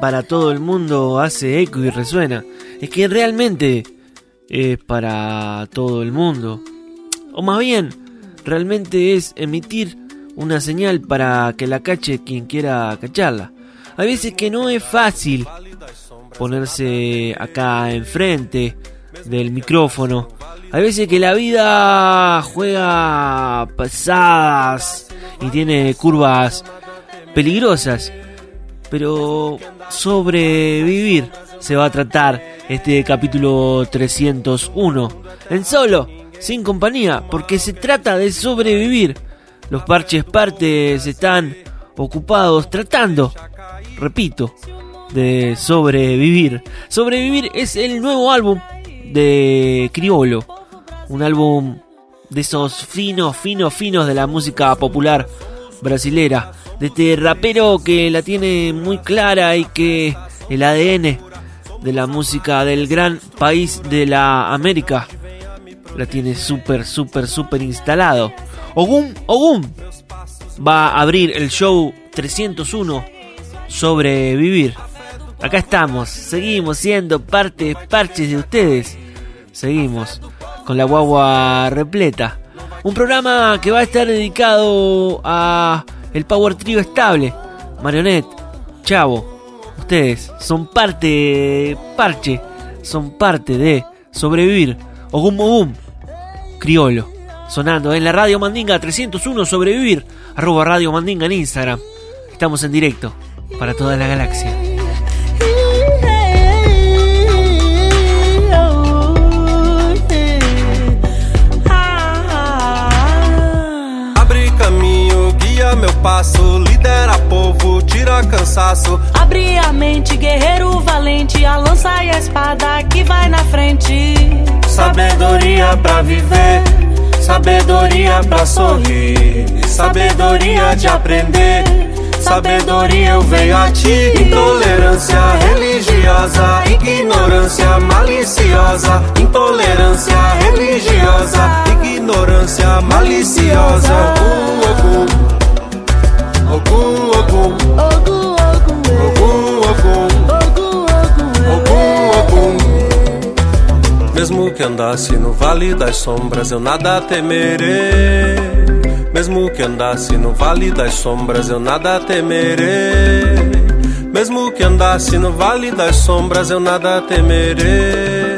Para todo el mundo hace eco y resuena. Es que realmente es para todo el mundo. O más bien, realmente es emitir una señal para que la cache quien quiera cacharla. Hay veces que no es fácil ponerse acá enfrente del micrófono. Hay veces que la vida juega pasadas y tiene curvas peligrosas. Pero sobrevivir se va a tratar este capítulo 301. En solo, sin compañía, porque se trata de sobrevivir. Los parches partes están ocupados tratando, repito, de sobrevivir. Sobrevivir es el nuevo álbum de Criolo. Un álbum de esos finos, finos, finos de la música popular brasilera. De este rapero que la tiene muy clara y que el ADN de la música del gran país de la América la tiene súper, súper, súper instalado. Ogum, Ogum va a abrir el show 301 Sobrevivir. Acá estamos, seguimos siendo parte, parches de ustedes. Seguimos con la guagua repleta. Un programa que va a estar dedicado a el Power Trio estable. Marionette, Chavo, ustedes son parte, parche, son parte de sobrevivir. Ogum Ogum, Criolo, sonando en la Radio Mandinga 301 Sobrevivir, arroba Radio Mandinga en Instagram. Estamos en directo para toda la galaxia. Passo, lidera povo, tira cansaço. Abre a mente, guerreiro valente, a lança e a espada que vai na frente. Sabedoria pra viver, sabedoria pra sorrir, sabedoria de aprender. Sabedoria eu venho a ti, intolerância religiosa, ignorância maliciosa, intolerância religiosa, ignorância maliciosa. Ogum, ogum, ogum, ogum, ogum, ogum. Mesmo que andasse no vale das sombras, eu nada temerei. Mesmo que andasse no vale das sombras, eu nada temerei. Mesmo que andasse no vale das sombras, eu nada temerei.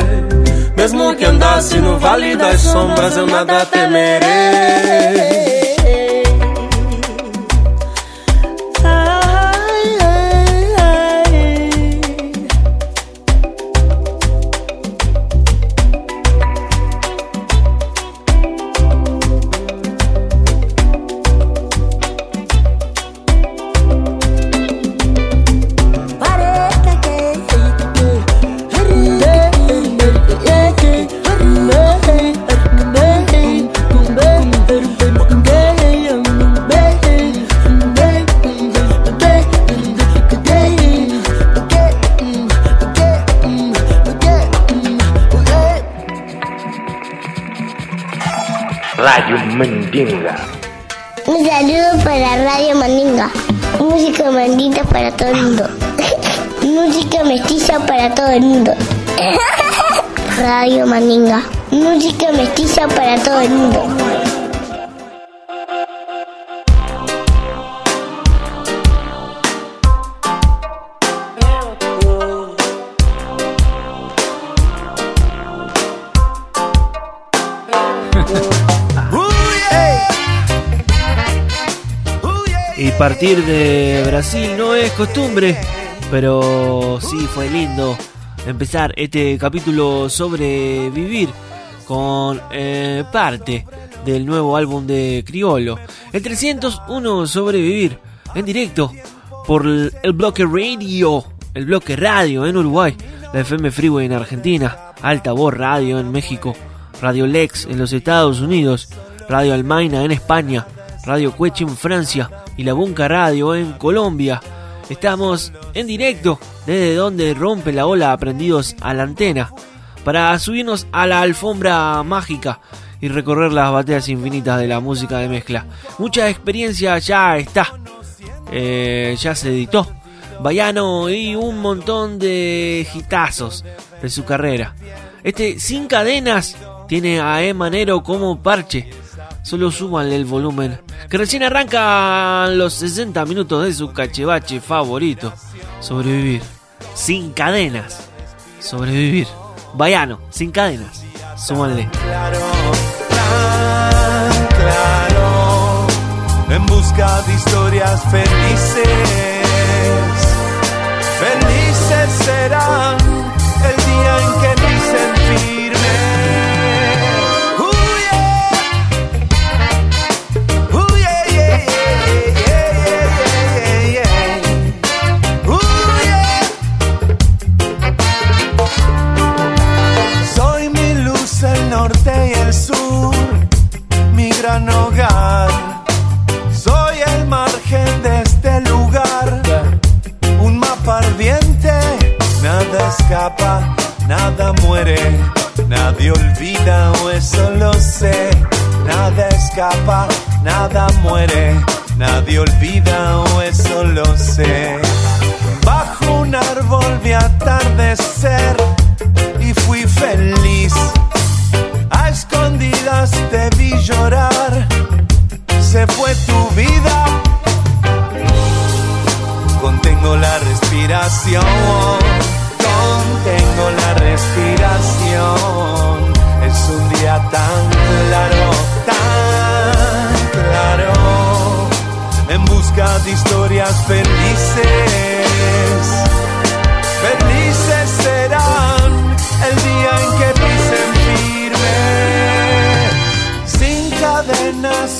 Mesmo que andasse no vale das sombras, eu nada temerei. Partir de Brasil no es costumbre, pero sí fue lindo empezar este capítulo sobre vivir con eh, parte del nuevo álbum de Criolo. El 301 Sobrevivir en directo por el bloque radio, el bloque radio en Uruguay, la FM Freeway en Argentina, Alta Voz Radio en México, Radio Lex en los Estados Unidos, Radio Almaina en España, Radio Cueche en Francia y La Bunca Radio en Colombia. Estamos en directo desde donde rompe la ola aprendidos a la antena para subirnos a la alfombra mágica y recorrer las bateas infinitas de la música de mezcla. Mucha experiencia ya está, eh, ya se editó. Bayano y un montón de hitazos de su carrera. Este Sin Cadenas tiene a Emanero como parche. Solo súbanle el volumen, que recién arrancan los 60 minutos de su cachevache favorito. Sobrevivir. Sin cadenas. Sobrevivir. Bayano, sin cadenas. Súbanle. claro, tan claro, en busca de historias felices. Felices serán el día en que dicen firme. Gran hogar. Soy el margen de este lugar, un mapa ardiente. Nada escapa, nada muere, nadie olvida o eso lo sé. Nada escapa, nada muere, nadie olvida o eso lo sé. Bajo un árbol vi atardecer y fui feliz. A escondidas te vi llorar, se fue tu vida. Contengo la respiración, contengo la respiración. Es un día tan claro, tan claro. En busca de historias felices. Felices serán el día en que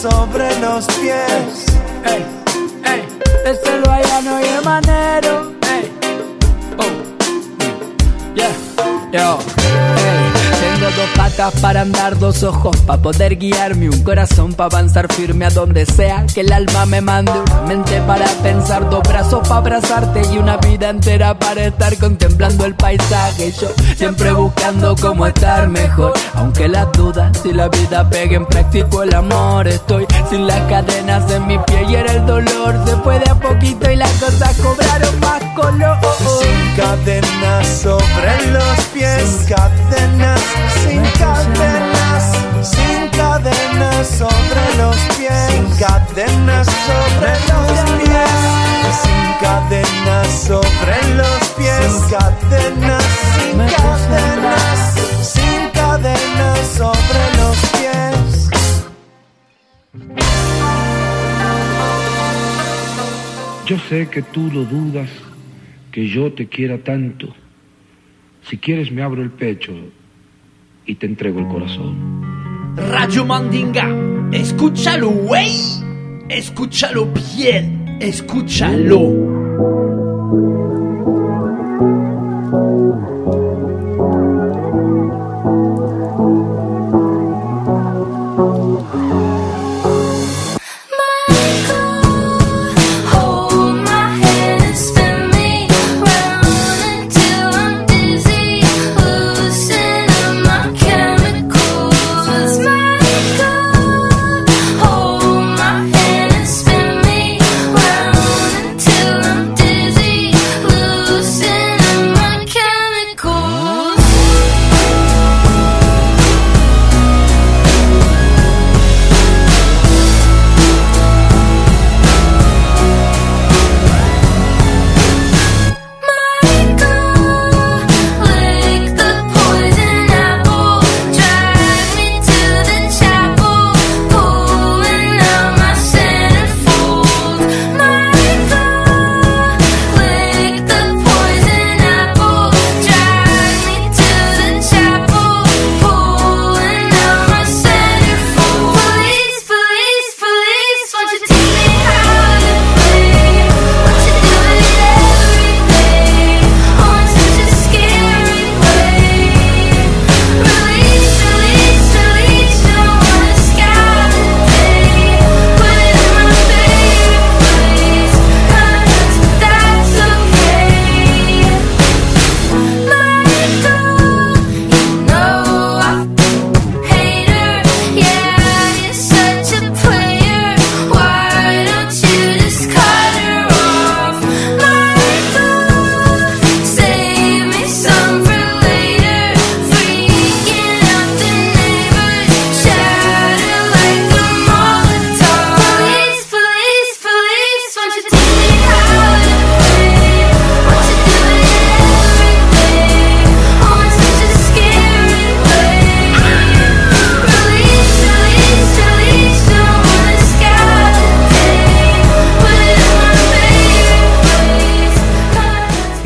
sobre los pies. Para andar, dos ojos para poder guiarme, un corazón para avanzar firme a donde sea que el alma me mande, una mente para pensar, dos brazos para abrazarte y una vida entera para estar contemplando el paisaje. Yo siempre buscando cómo estar mejor, aunque las dudas si la vida peguen practico el amor. Estoy sin las cadenas en mi pie y era el dolor, se fue de a poquito y las cosas cobraron más color. Sin cadenas sobre los pies, sin cadenas, sin cadenas, cadenas, sin cadenas sobre los pies, sin cadenas sobre los pies, sin cadenas sobre los pies, sin cadenas, sin cadenas, sin cadenas sobre los pies. Yo sé que tú lo dudas, que yo te quiera tanto. Si quieres me abro el pecho, y te entrego el corazón. Radio Mandinga, escúchalo, güey. Escúchalo bien, escúchalo.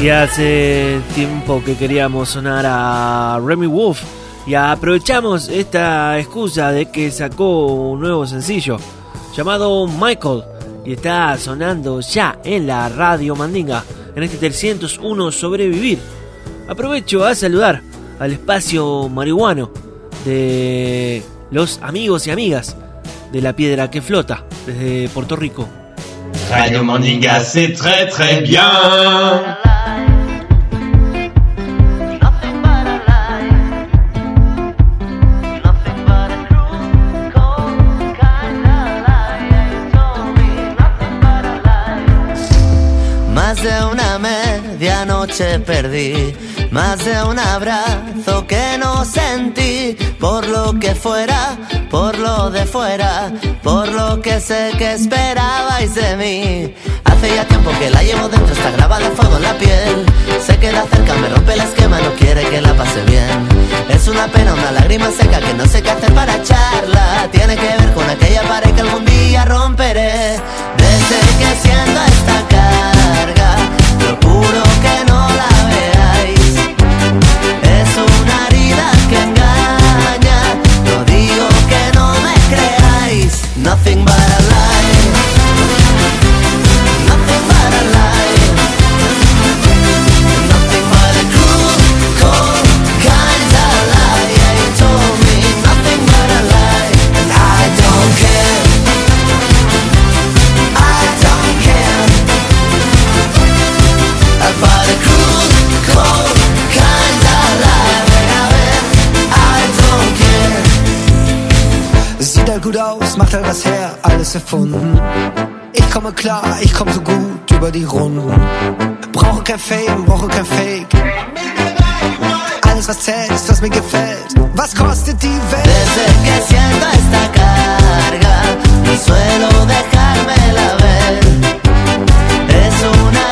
Hace tiempo que queríamos sonar a Remy Wolf y aprovechamos esta excusa de que sacó un nuevo sencillo llamado Michael y está sonando ya en la radio Mandinga en este 301 Sobrevivir. Aprovecho a saludar al espacio marihuano de los amigos y amigas de la piedra que flota desde Puerto Rico. Radio Mandinga, c'est très très bien. Medianoche perdí, más de un abrazo que no sentí, por lo que fuera, por lo de fuera, por lo que sé que esperabais de mí. Hace ya tiempo que la llevo dentro, está grabada fuego en la piel. Se queda cerca, me rompe el esquema, no quiere que la pase bien. Es una pena, una lágrima seca que no sé qué hacer para echarla. Tiene que ver con aquella pared que algún día romperé. Desde que siento esta carga, procuro que no la veáis. Es una herida que engaña, no digo que no me creáis. Nothing but a gut aus, macht all was her, alles erfunden. Ich komme klar, ich komme so gut über die Runden. Brauche kein Fame, brauche kein Fake. Alles was zählt, ist was mir gefällt. Was kostet die Welt? Desde que siento esta carga, no suelo dejármela ver. Es una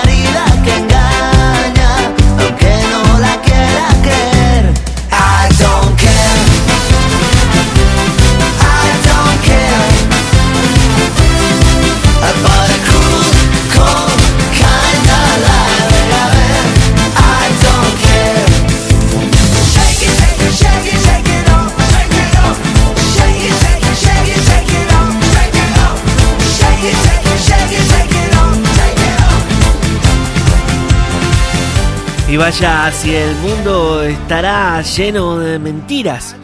Y vaya si el mundo estará lleno de mentiras.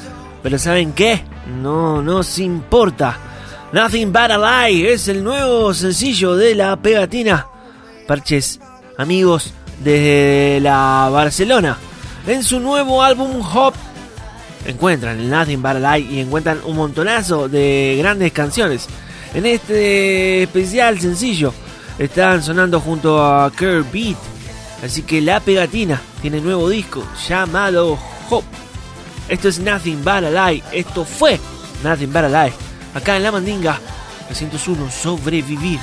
Pero ¿saben qué? No nos importa. Nothing But a Lie es el nuevo sencillo de la pegatina. Parches, amigos desde la Barcelona. En su nuevo álbum Hop encuentran el Nothing But a Lie y encuentran un montonazo de grandes canciones. En este especial sencillo están sonando junto a Kerr Beat. Así que la pegatina tiene nuevo disco llamado Hop. Esto es Nothing But a Lie. Esto fue Nothing But a Lie. Acá en La Mandinga 301 Sobrevivir.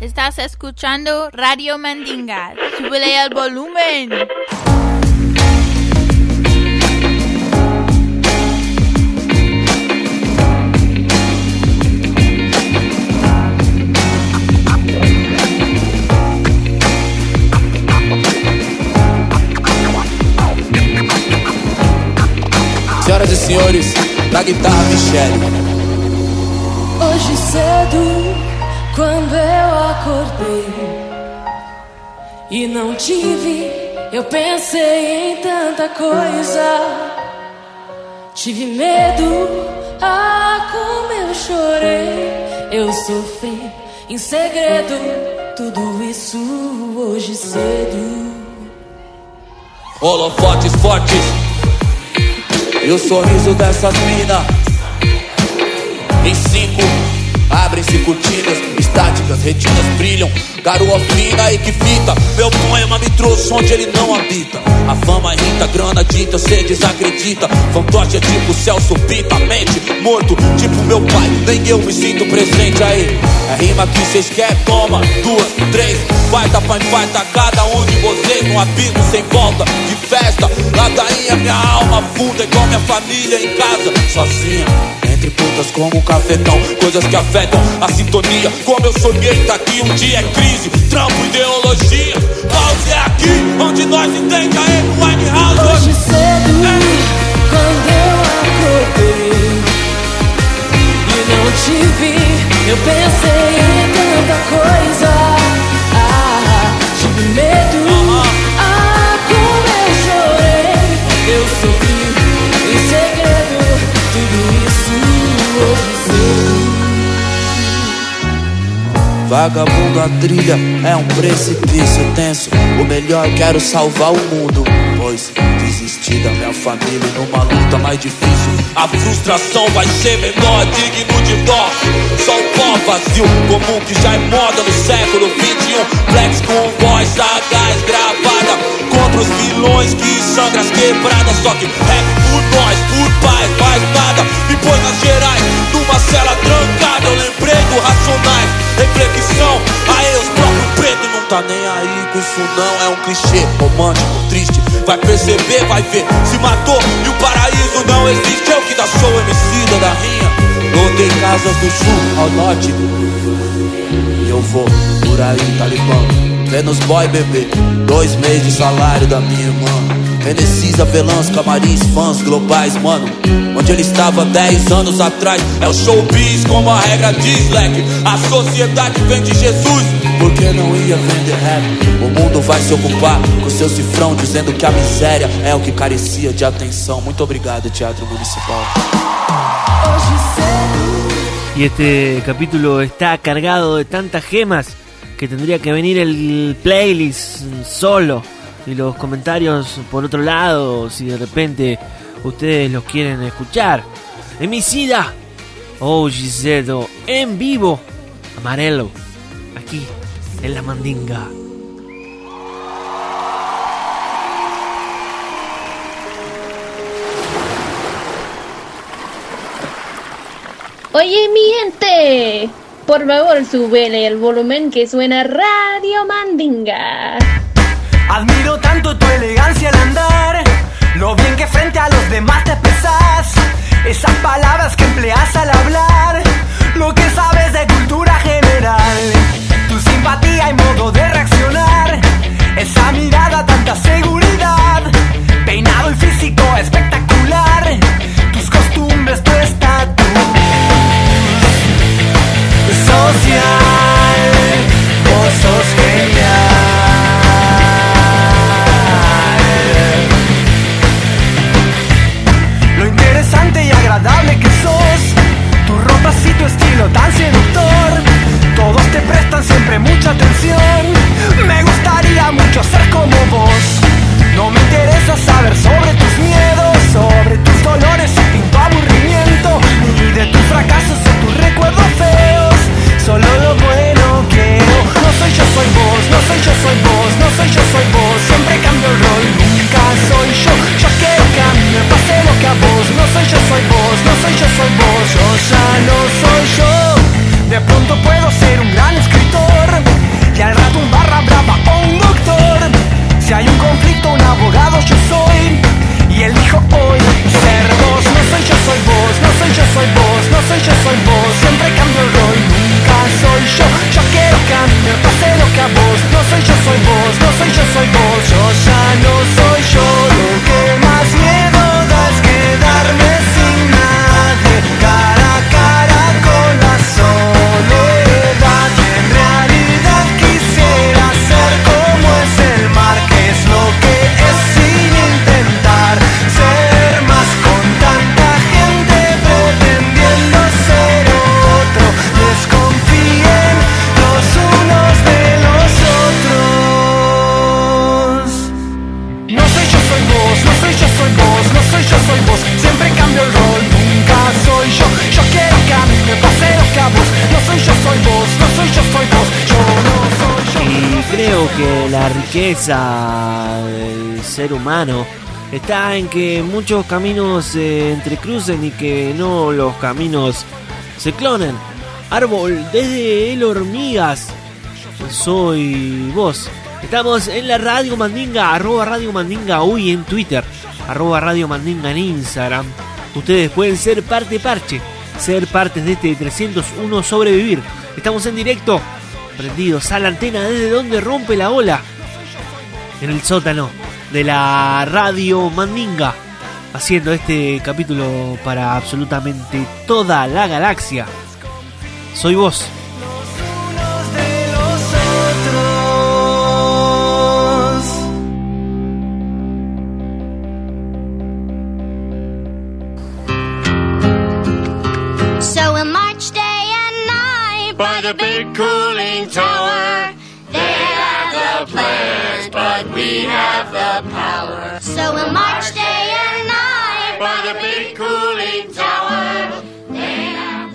Estás escuchando Radio Mandinga. Súbele el volumen. Na guitarra Michele. Hoje cedo, quando eu acordei e não tive, eu pensei em tanta coisa. Tive medo, ah, como eu chorei. Eu sofri em segredo, tudo isso hoje cedo. Holofotes fortes e o sorriso dessas minas. Em cinco, abrem-se cortinas estáticas, retinas brilham. Garoa fina e que fita. Meu poema me trouxe onde ele não habita. A fama irrita, grana dita, cê desacredita. Fantoche é tipo Celso Pita, mente morto, tipo meu pai. Nem eu me sinto presente aí. É rima que cês querem, toma. Duas, três, farta pra infarta cada um de vocês. Num abismo sem volta, de festa. Ladainha, minha alma funda igual minha família em casa, sozinha. Entre putas como um cafetão, coisas que afetam a sintonia. Como eu sonhei, tá aqui um dia é crise, trampo, ideologia. Pause é aqui, onde nós entende a Amy House. Hoje cedo, quando eu acordei e não te vi, eu pensei em tanta coisa. Ah, tive medo, Vagabundo a trilha é um precipício tenso. O melhor, quero salvar o mundo. Pois desisti da minha família numa luta mais difícil. A frustração vai ser menor, digno de dó. Só o pó vazio comum que já é moda no século 21. Flex com voz sagaz gravada. Contra os vilões que sangram as quebradas. Só que rap por nós, por paz, mais nada. Me põe nas gerais, numa cela trancada. Eu lembrei do Racionais, reflexão. Aí os próprios pretos não tá nem aí com isso não. É um clichê romântico, triste. Vai perceber, vai ver. Se matou e o paraíso não existe. Eu que dá show MC da rinha. Lotei casas do sul ao norte. E eu vou por aí, talibã. Vênus boy, bebê. Dois meses de salário da minha irmã. Renesis, avelãs, camarins, fãs globais, mano. Onde ele estava 10 anos atrás. É o showbiz, como a regra diz, leque. A sociedade vem de Jesus. Porque não ia vender rap? O mundo vai se ocupar com seu cifrão, dizendo que a miséria é o que carecia de atenção. Muito obrigado, Teatro Municipal. Y este capítulo está cargado de tantas gemas que tendría que venir el playlist solo y los comentarios por otro lado si de repente ustedes los quieren escuchar. Emicida, oh Gisedo, en vivo, Amarelo, aquí en la Mandinga. Oye, mi gente, por favor, súbele el volumen que suena Radio Mandinga. Admiro tanto tu elegancia al andar, lo bien que frente a los demás te pesas, esas palabras que empleas al hablar, lo que sabes de cultura general, tu simpatía y modo de reaccionar, esa mirada, tanta seguridad, peinado y físico espectacular, tus costumbres, tu estatus estilo tan seductor. Todos te prestan siempre mucha atención. Me gustaría mucho ser como vos. No me interesa saber sobre tus miedos, sobre tus dolores y tu aburrimiento, ni de tus fracasos o tus recuerdos feos. soy yo, soy vos, no soy yo, soy vos, no soy yo, soy vos. Siempre cambio el rol, nunca soy yo. Yo que pase lo que a vos. No soy yo, soy vos, no soy yo, soy vos. Yo ya no soy yo. De pronto puedo ser un gran escritor. Y al rato un barra brava o un doctor. Si hay un conflicto, un abogado yo soy. Y él dijo hoy ser vos No soy yo, soy vos, no soy yo, soy vos No soy yo, soy vos Siempre cambio el rol, nunca soy yo Yo quiero cambiar, pase lo que a vos No soy yo, soy vos, no soy yo, soy vos Yo ya no soy yo lo que más riqueza del ser humano está en que muchos caminos se entrecrucen y que no los caminos se clonen. Árbol, desde el hormigas, soy vos. Estamos en la Radio Mandinga, arroba Radio Mandinga hoy en Twitter, arroba Radio Mandinga en Instagram. Ustedes pueden ser parte parche, ser partes de este 301 sobrevivir. Estamos en directo, prendidos a la antena desde donde rompe la ola, en el sótano de la Radio Mandinga, haciendo este capítulo para absolutamente toda la galaxia. Soy vos. So we march. The plans, but we have the power. So we march day and night by the big cooling tower. They have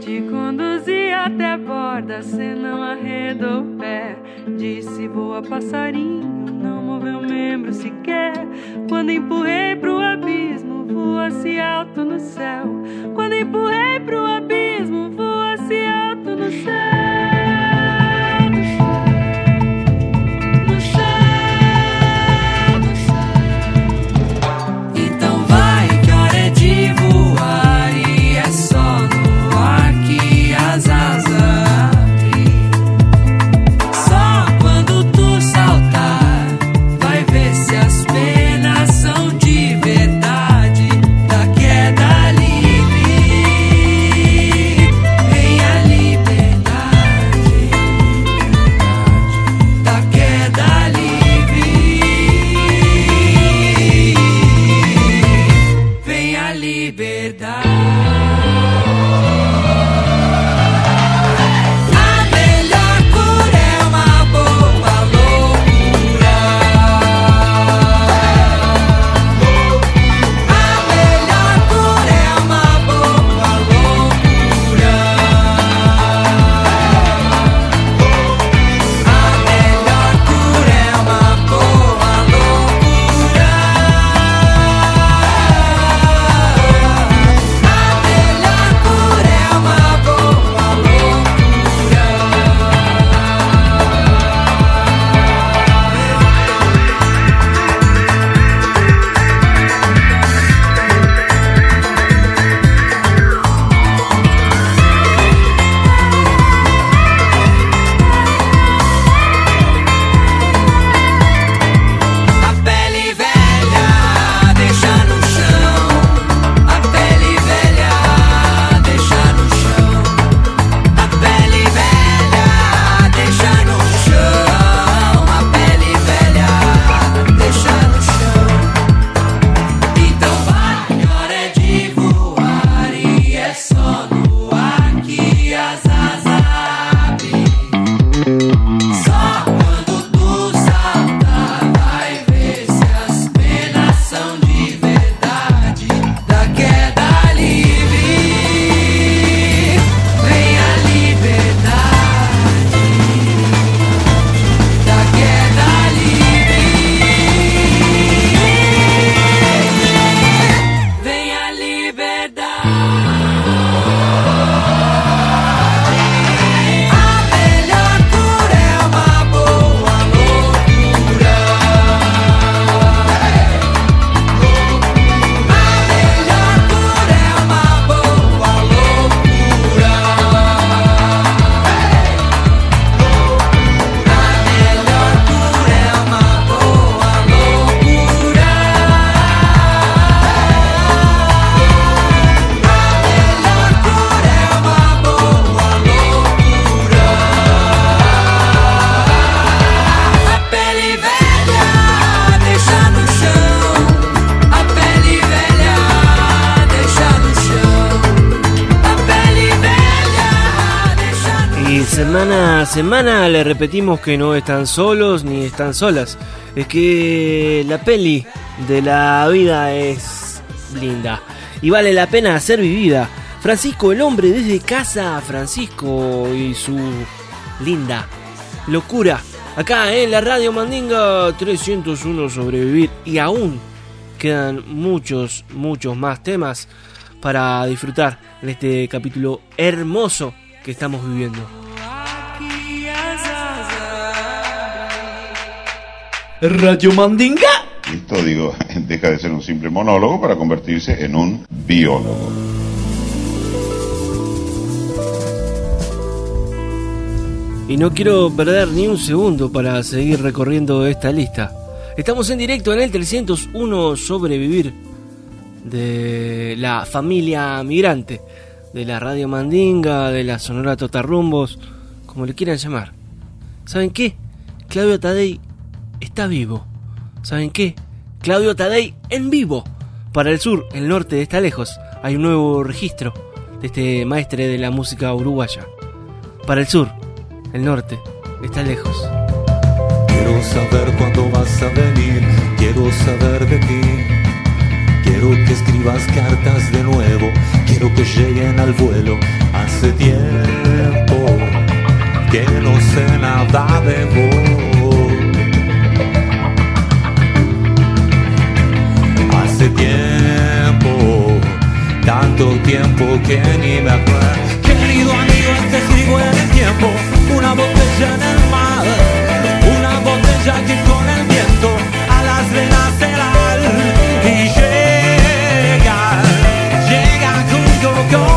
Te conduzi até a borda, cê não arredou o pé. Disse voa passarinho, não moveu membro sequer. Quando empurrei pro abismo, voa-se alto no céu. Repetimos que no están solos ni están solas. Es que la peli de la vida es linda y vale la pena ser vivida. Francisco el hombre desde casa, Francisco y su linda locura. Acá en la radio Mandinga 301 sobrevivir y aún quedan muchos, muchos más temas para disfrutar en este capítulo hermoso que estamos viviendo. Radio Mandinga. Esto, digo, deja de ser un simple monólogo para convertirse en un biólogo. Y no quiero perder ni un segundo para seguir recorriendo esta lista. Estamos en directo en el 301 Sobrevivir de la familia migrante, de la Radio Mandinga, de la Sonora Totarrumbos, como le quieran llamar. ¿Saben qué? Claudio Tadei está vivo. ¿Saben qué? Claudio Tadei en vivo. Para el sur, el norte está lejos. Hay un nuevo registro de este maestre de la música uruguaya. Para el sur, el norte está lejos. Quiero saber cuándo vas a venir, quiero saber de ti. Quiero que escribas cartas de nuevo, quiero que lleguen al vuelo. Hace tiempo que no sé nada de vos. Tiempo, tanto tiempo que ni me acuerdo. Querido amigo, te escribo en el tiempo, una botella en el mar, una botella que con el viento a las venas se da y llega, llega con.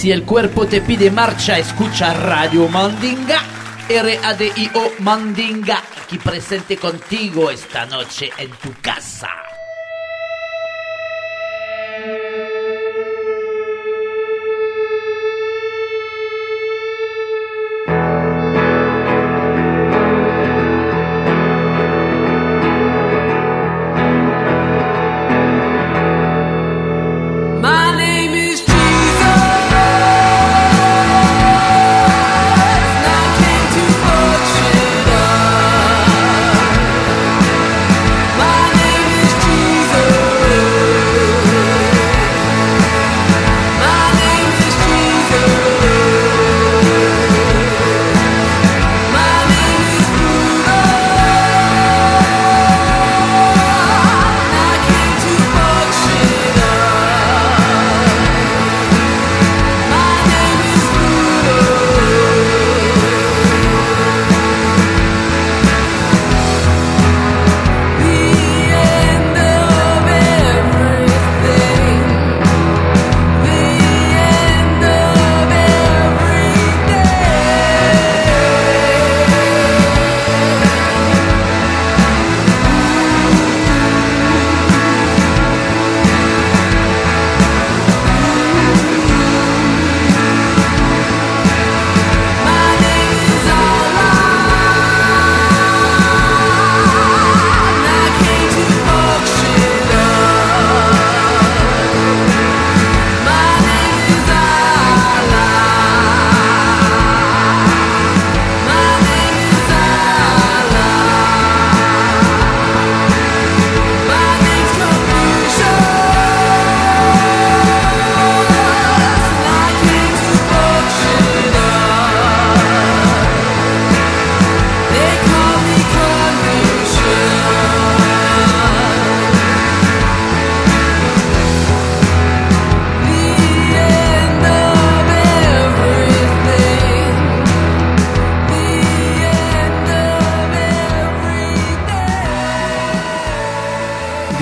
Si el cuerpo te pide marcha, escucha Radio Mandinga. R-A-D-I-O Mandinga. Aquí presente contigo esta noche en tu casa.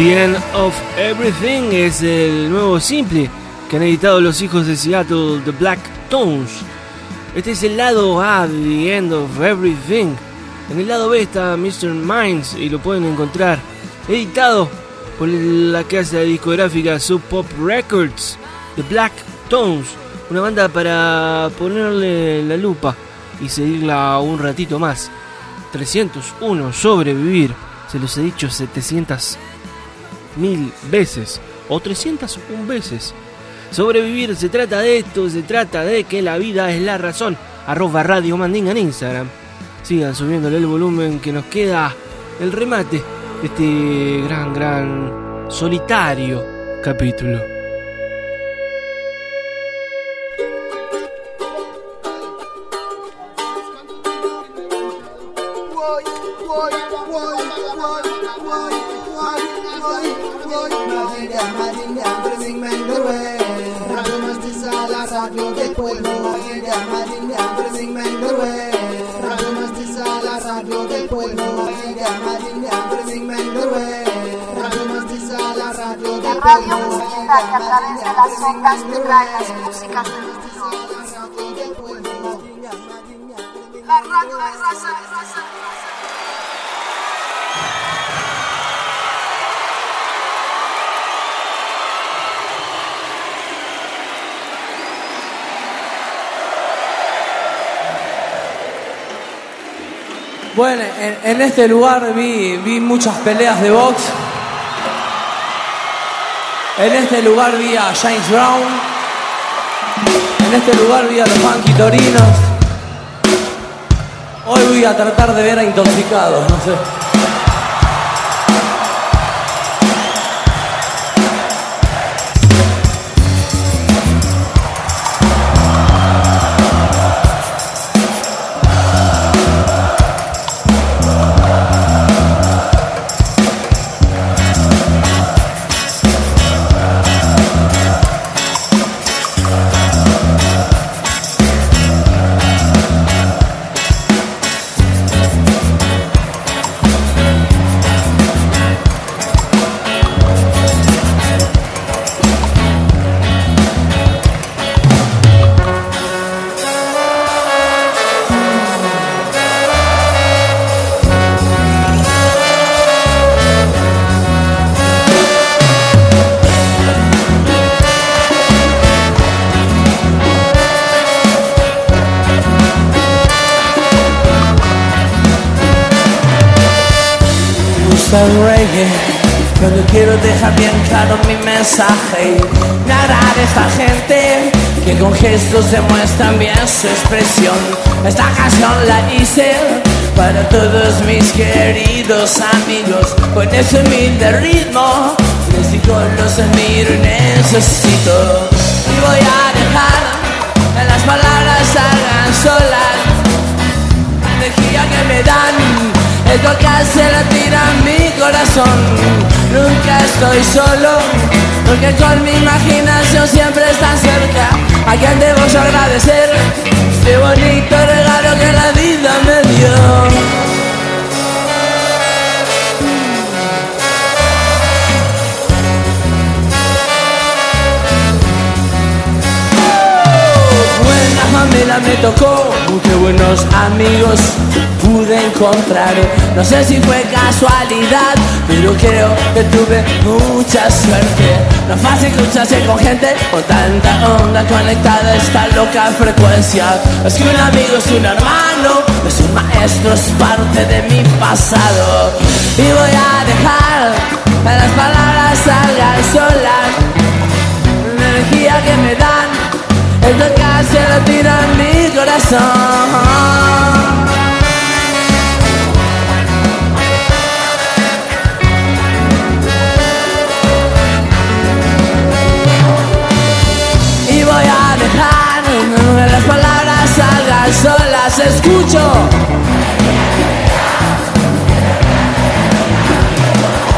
The End of Everything es el nuevo simple que han editado los hijos de Seattle, The Black Tones. Este es el lado A de The End of Everything. En el lado B está Mr. Minds y lo pueden encontrar editado por la casa discográfica Sub Pop Records, The Black Tones. Una banda para ponerle la lupa y seguirla un ratito más. 301 sobrevivir. Se los he dicho 700 mil veces o 301 veces. Sobrevivir se trata de esto, se trata de que la vida es la razón. Arroba Radio Mandinga en Instagram. Sigan subiéndole el volumen que nos queda el remate de este gran, gran solitario capítulo. Pueblo. Radio radio pueblo. Que a través de las ondas te trae las músicas. La radio de raza, raza. Bueno, en, este lugar vi, vi muchas peleas de box. En este lugar vi a James Brown. En este lugar vi a los Funky Torinos. Hoy voy a tratar de ver a intoxicados, no sé. Dejar bien claro mi mensaje. Me agrada esta gente Que con gestos demuestran bien su expresión. Esta canción la hice para todos mis queridos amigos. Con ese humilde ritmo Les digo los admiro y necesito Y voy a dejar que las palabras salgan solas. La energía que me dan es lo que hace latir a mi corazón. Nunca estoy solo, porque con mi imaginación siempre está cerca. A quien debo agradecer este bonito regalo que la vida me dio. Familia me tocó, qué buenos amigos pude encontrar. No sé si fue casualidad, pero creo que tuve mucha suerte. No es fácil cruzarse con gente con tanta onda conectada a esta loca frecuencia. Es que un amigo es un hermano, es un maestro, es parte de mi pasado. Y voy a dejar que las palabras salgan solas. La energía que me dan es lo que hace latir a mi corazón. Y voy a dejar que las palabras salgan solas, escucho.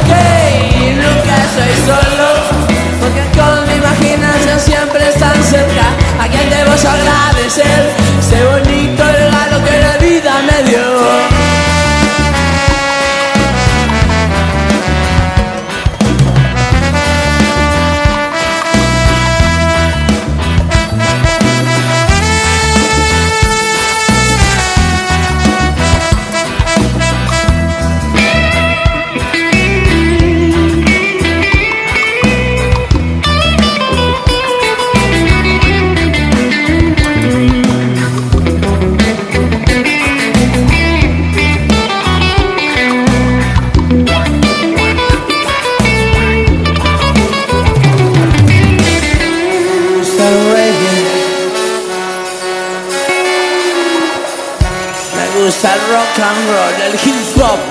Que nunca soy solo, porque con mi imaginación siempre están cerca.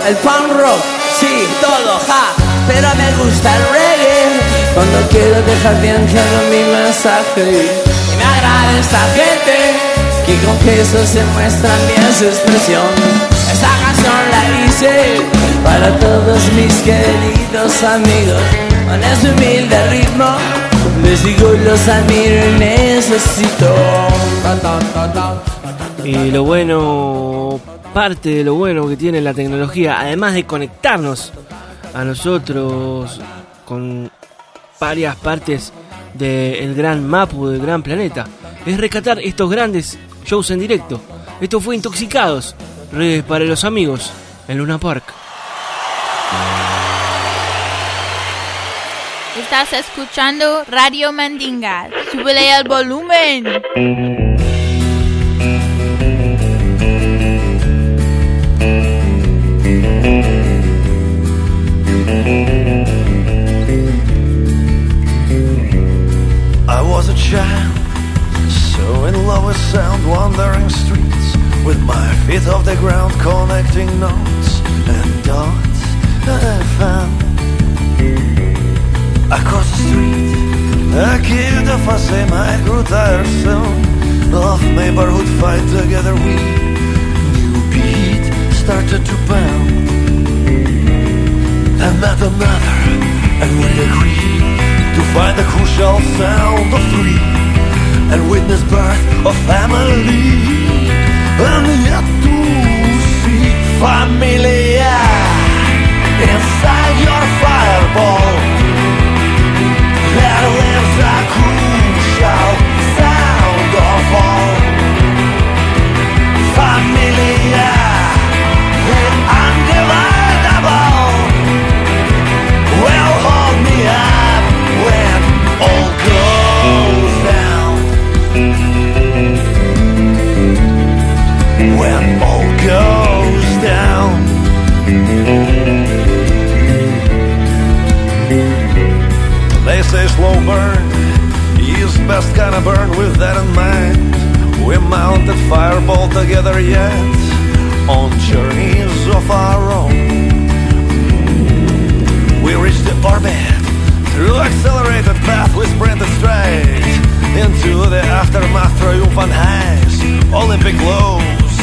El punk rock, sí, todo, ja. Pero me gusta el reggae cuando quiero dejar bien claro mi mensaje. Y me agrada esta gente que con gestos se muestran bien su expresión. Esta canción la hice para todos mis queridos amigos. Con ese humilde ritmo les digo los admiro y necesito. Y lo bueno, parte de lo bueno que tiene la tecnología, además de conectarnos a nosotros con varias partes del gran mapu del gran planeta, es rescatar estos grandes shows en directo. Esto fue Intoxicados, redes para los amigos en Luna Park. Estás escuchando Radio Mandinga. Súbele el volumen. Together we new beat started to pound, and met another, and we agreed to find the crucial sound of three and witness birth of family. And yet to see familia inside your slow burn is best of burn with that in mind. We mounted fireball together yet on journeys of our own. We reached the orbit through accelerated path. We sprinted straight into the aftermath, triumphant highs, Olympic lows.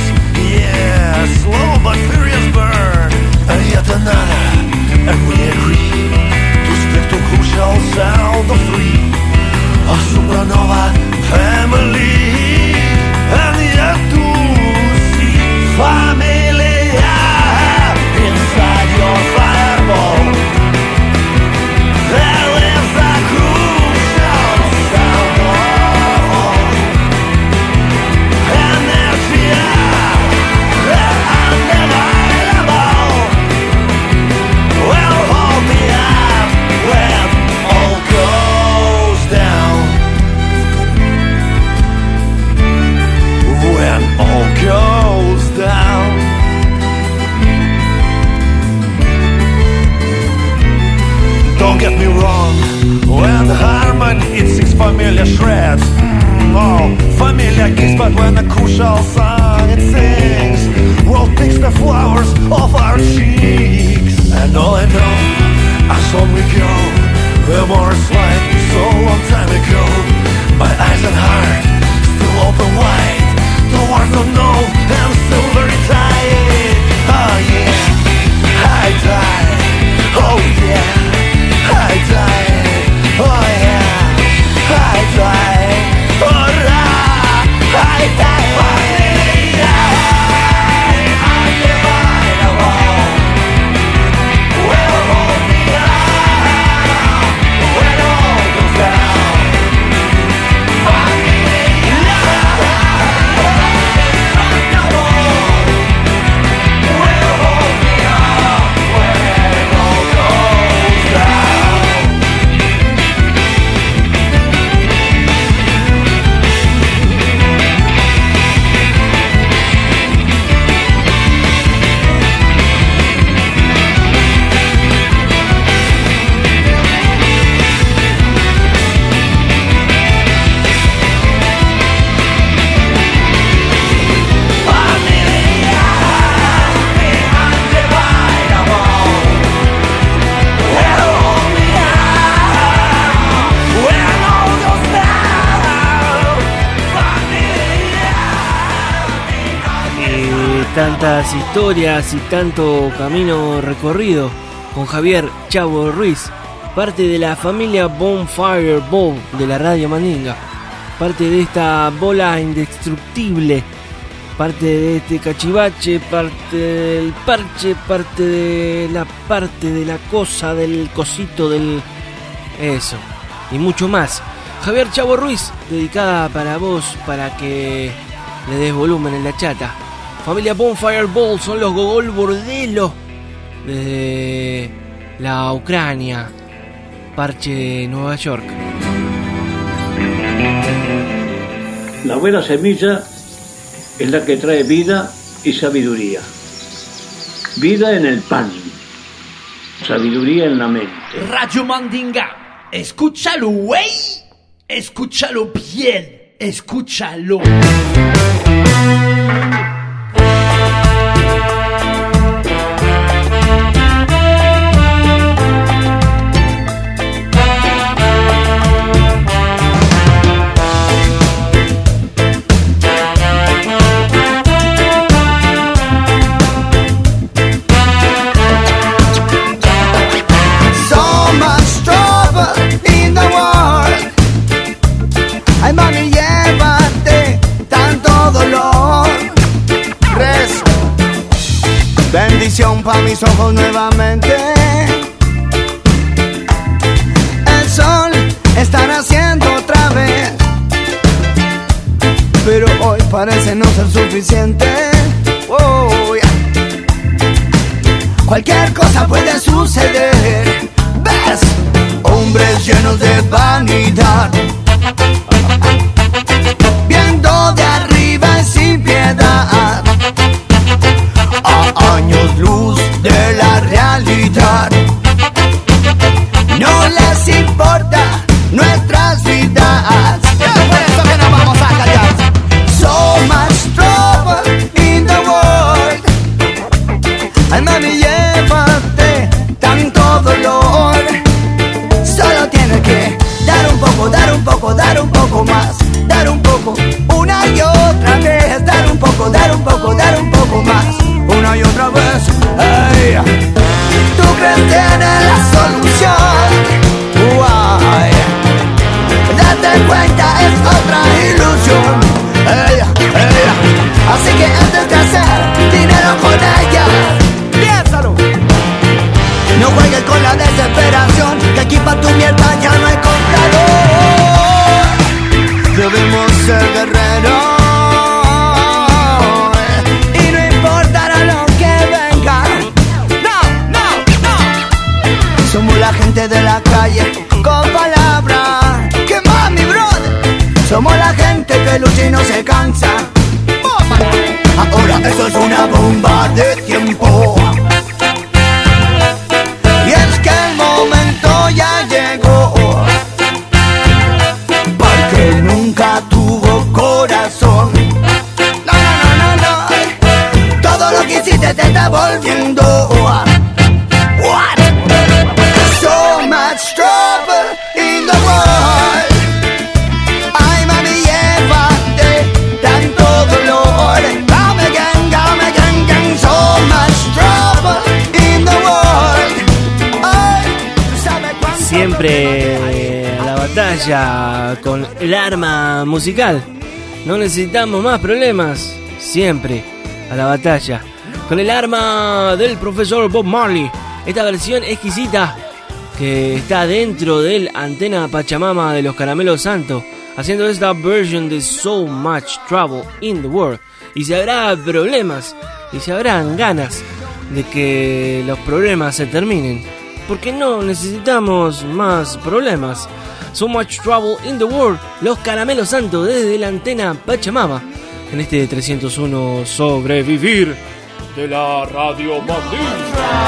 Yeah, slow but furious burn, and yet another, Tantas historias y tanto camino recorrido con Javier Chavo Ruiz, parte de la familia Bonfire Bowl de la Radio Mandinga, parte de esta bola indestructible, parte de este cachivache, parte del parche, parte de la parte de la cosa, del cosito, del... Eso, y mucho más. Javier Chavo Ruiz, dedicada para vos, para que le des volumen en la chata. Familia Bonfire Ball son los Gogol Bordelo desde la Ucrania, Parche, Nueva York. La buena semilla es la que trae vida y sabiduría. Vida en el pan, sabiduría en la mente. Radio Mandinga, escúchalo, güey. Escúchalo bien, escúchalo. Mis ojos nuevamente. El sol está naciendo otra vez. Pero hoy parece no ser suficiente. Con palabras. Que mami, brother. Somos la gente que lucha y no se cansa. Ahora eso es una bomba de con el arma musical. No necesitamos más problemas. Siempre a la batalla con el arma del profesor Bob Marley. Esta versión exquisita que está dentro del antena Pachamama de los Caramelos Santos. Haciendo esta versión de So Much Trouble in the World. Y si habrá problemas y si habrán ganas de que los problemas se terminen. Porque no necesitamos más problemas. So Much Trouble in the World, los caramelos santos desde la antena Pachamama. En este 301 Sobrevivir de la Radio Mandinga.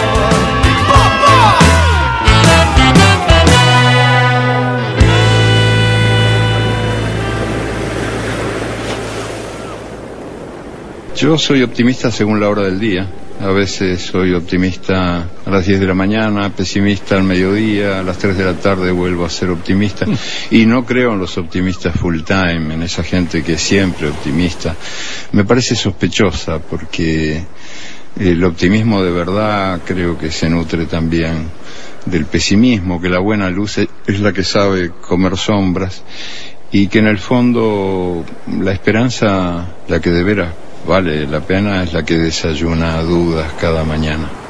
Yo soy optimista según la hora del día. A veces soy optimista a las 10 de la mañana, pesimista al mediodía, a las 3 de la tarde vuelvo a ser optimista. Y no creo en los optimistas full time, en esa gente que es siempre optimista. Me parece sospechosa porque el optimismo de verdad creo que se nutre también del pesimismo, que la buena luz es- la que sabe comer sombras y que en el fondo la esperanza, la que de veras vale la pena, es la que desayuna dudas cada mañana.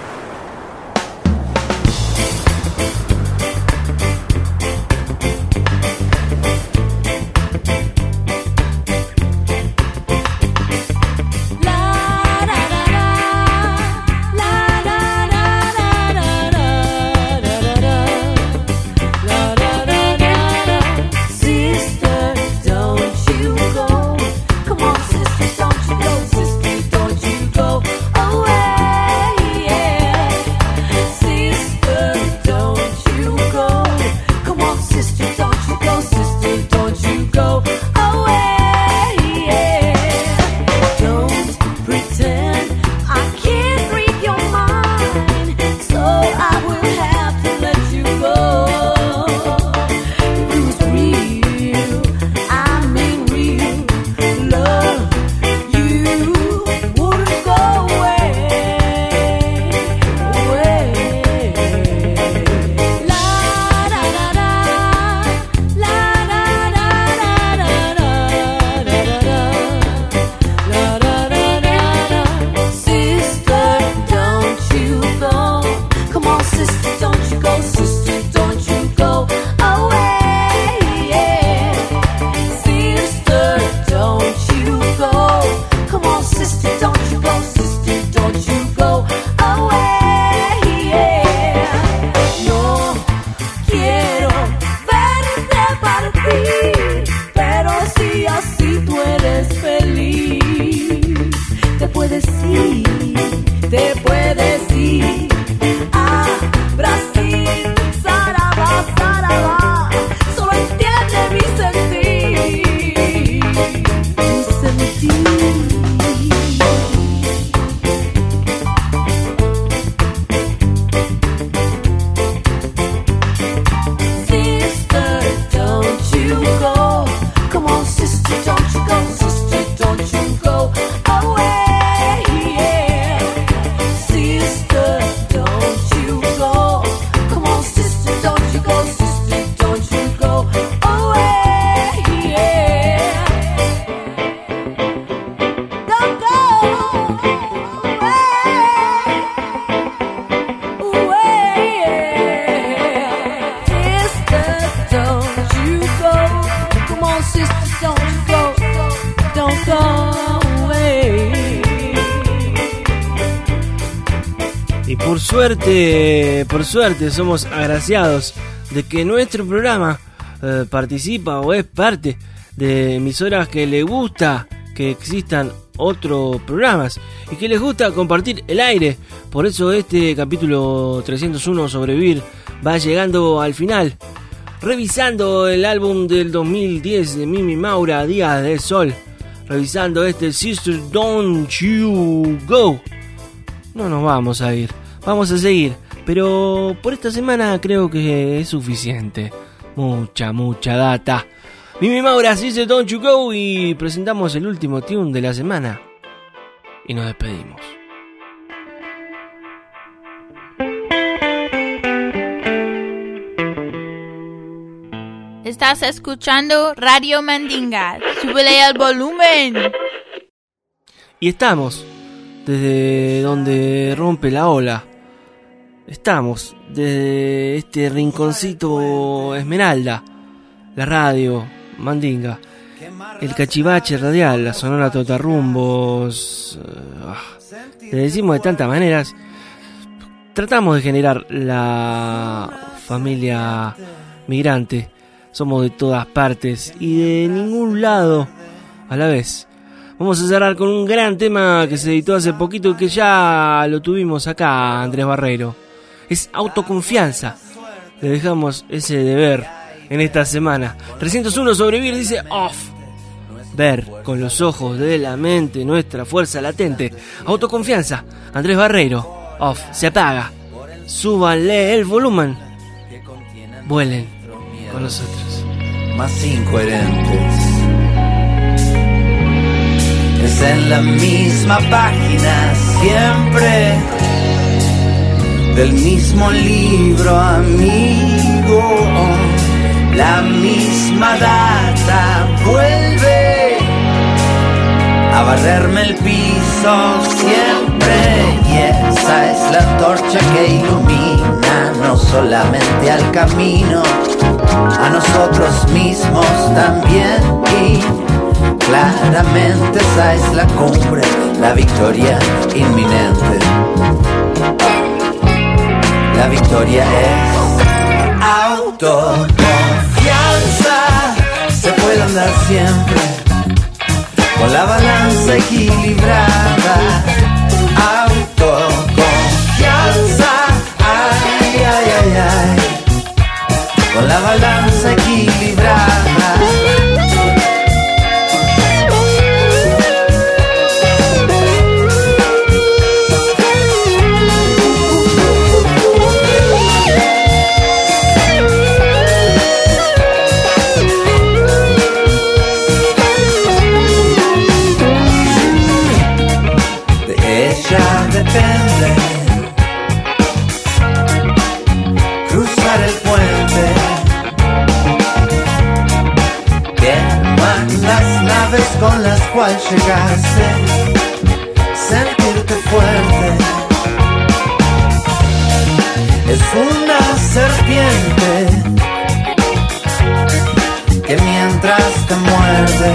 Suerte, somos agraciados de que nuestro programa eh, participa o es parte de emisoras que le gusta que existan otros programas y que les gusta compartir el aire. Por eso este capítulo 301 Sobrevivir va llegando al final. Revisando el álbum del 2010 de Mimi Maura, Días del Sol. Revisando este Sister Don't You Go. No nos vamos a ir, vamos a seguir. Pero por esta semana creo que es suficiente. Mucha, mucha data. Mimi Maura, dice Don't You Go y presentamos el último tune de la semana. Y nos despedimos. Estás escuchando Radio Mandinga. Súbele el volumen. Y estamos desde donde rompe la ola. Estamos desde este rinconcito Esmeralda, la radio, Mandinga, el cachivache radial, la sonora totarrumbos. ah, le decimos de tantas maneras. Tratamos de generar la familia migrante. Somos de todas partes y de ningún lado a la vez. Vamos a cerrar con un gran tema que se editó hace poquito y que ya lo tuvimos acá, Andrés Barreiro. Es autoconfianza. Le dejamos ese deber en esta semana. 301 sobrevivir dice off. ver con los ojos de la mente nuestra fuerza latente. Autoconfianza. Andrés Barreiro. Off. Se apaga. Súbanle el volumen. Vuelen con nosotros. más incoherentes. Es en la misma página siempre del mismo libro, amigo. La misma data vuelve a barrerme el piso siempre. Y esa es la antorcha que ilumina no solamente al camino, a nosotros mismos también. Y claramente esa es la cumbre, la victoria inminente. La victoria es autoconfianza. Se puede andar siempre con la balanza equilibrada. Cuales llegaste sentirte fuerte es una serpiente que mientras te muerde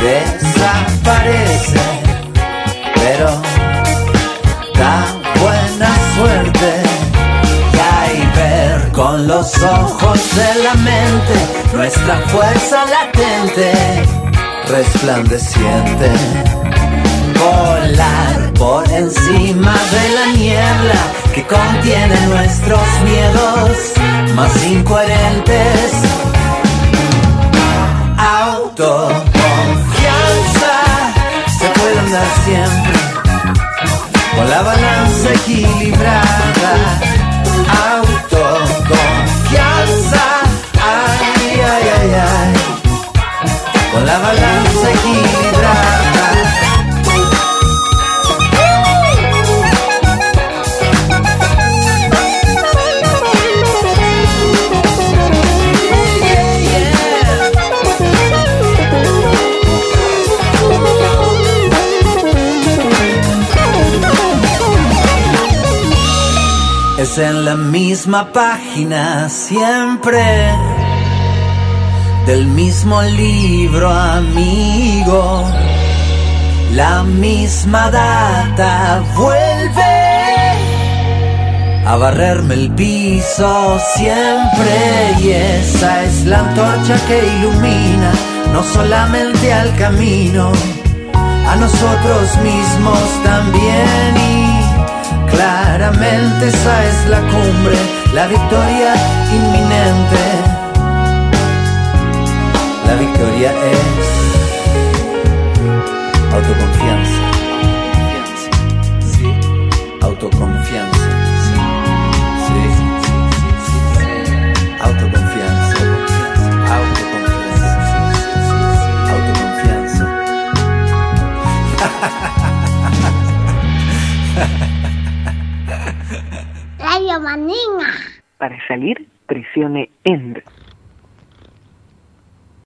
desaparece, pero da buena suerte. Y ahí ver con los ojos de la mente nuestra fuerza resplandeciente. Volar por encima de la niebla que contiene nuestros miedos más incoherentes misma página siempre. Del mismo libro amigo. La misma data vuelve a barrerme el piso siempre. Y esa es la antorcha que ilumina no solamente al camino, a nosotros mismos también Claramente esa es la cumbre, la victoria inminente. La victoria es autoconfianza. Para salir, presione END.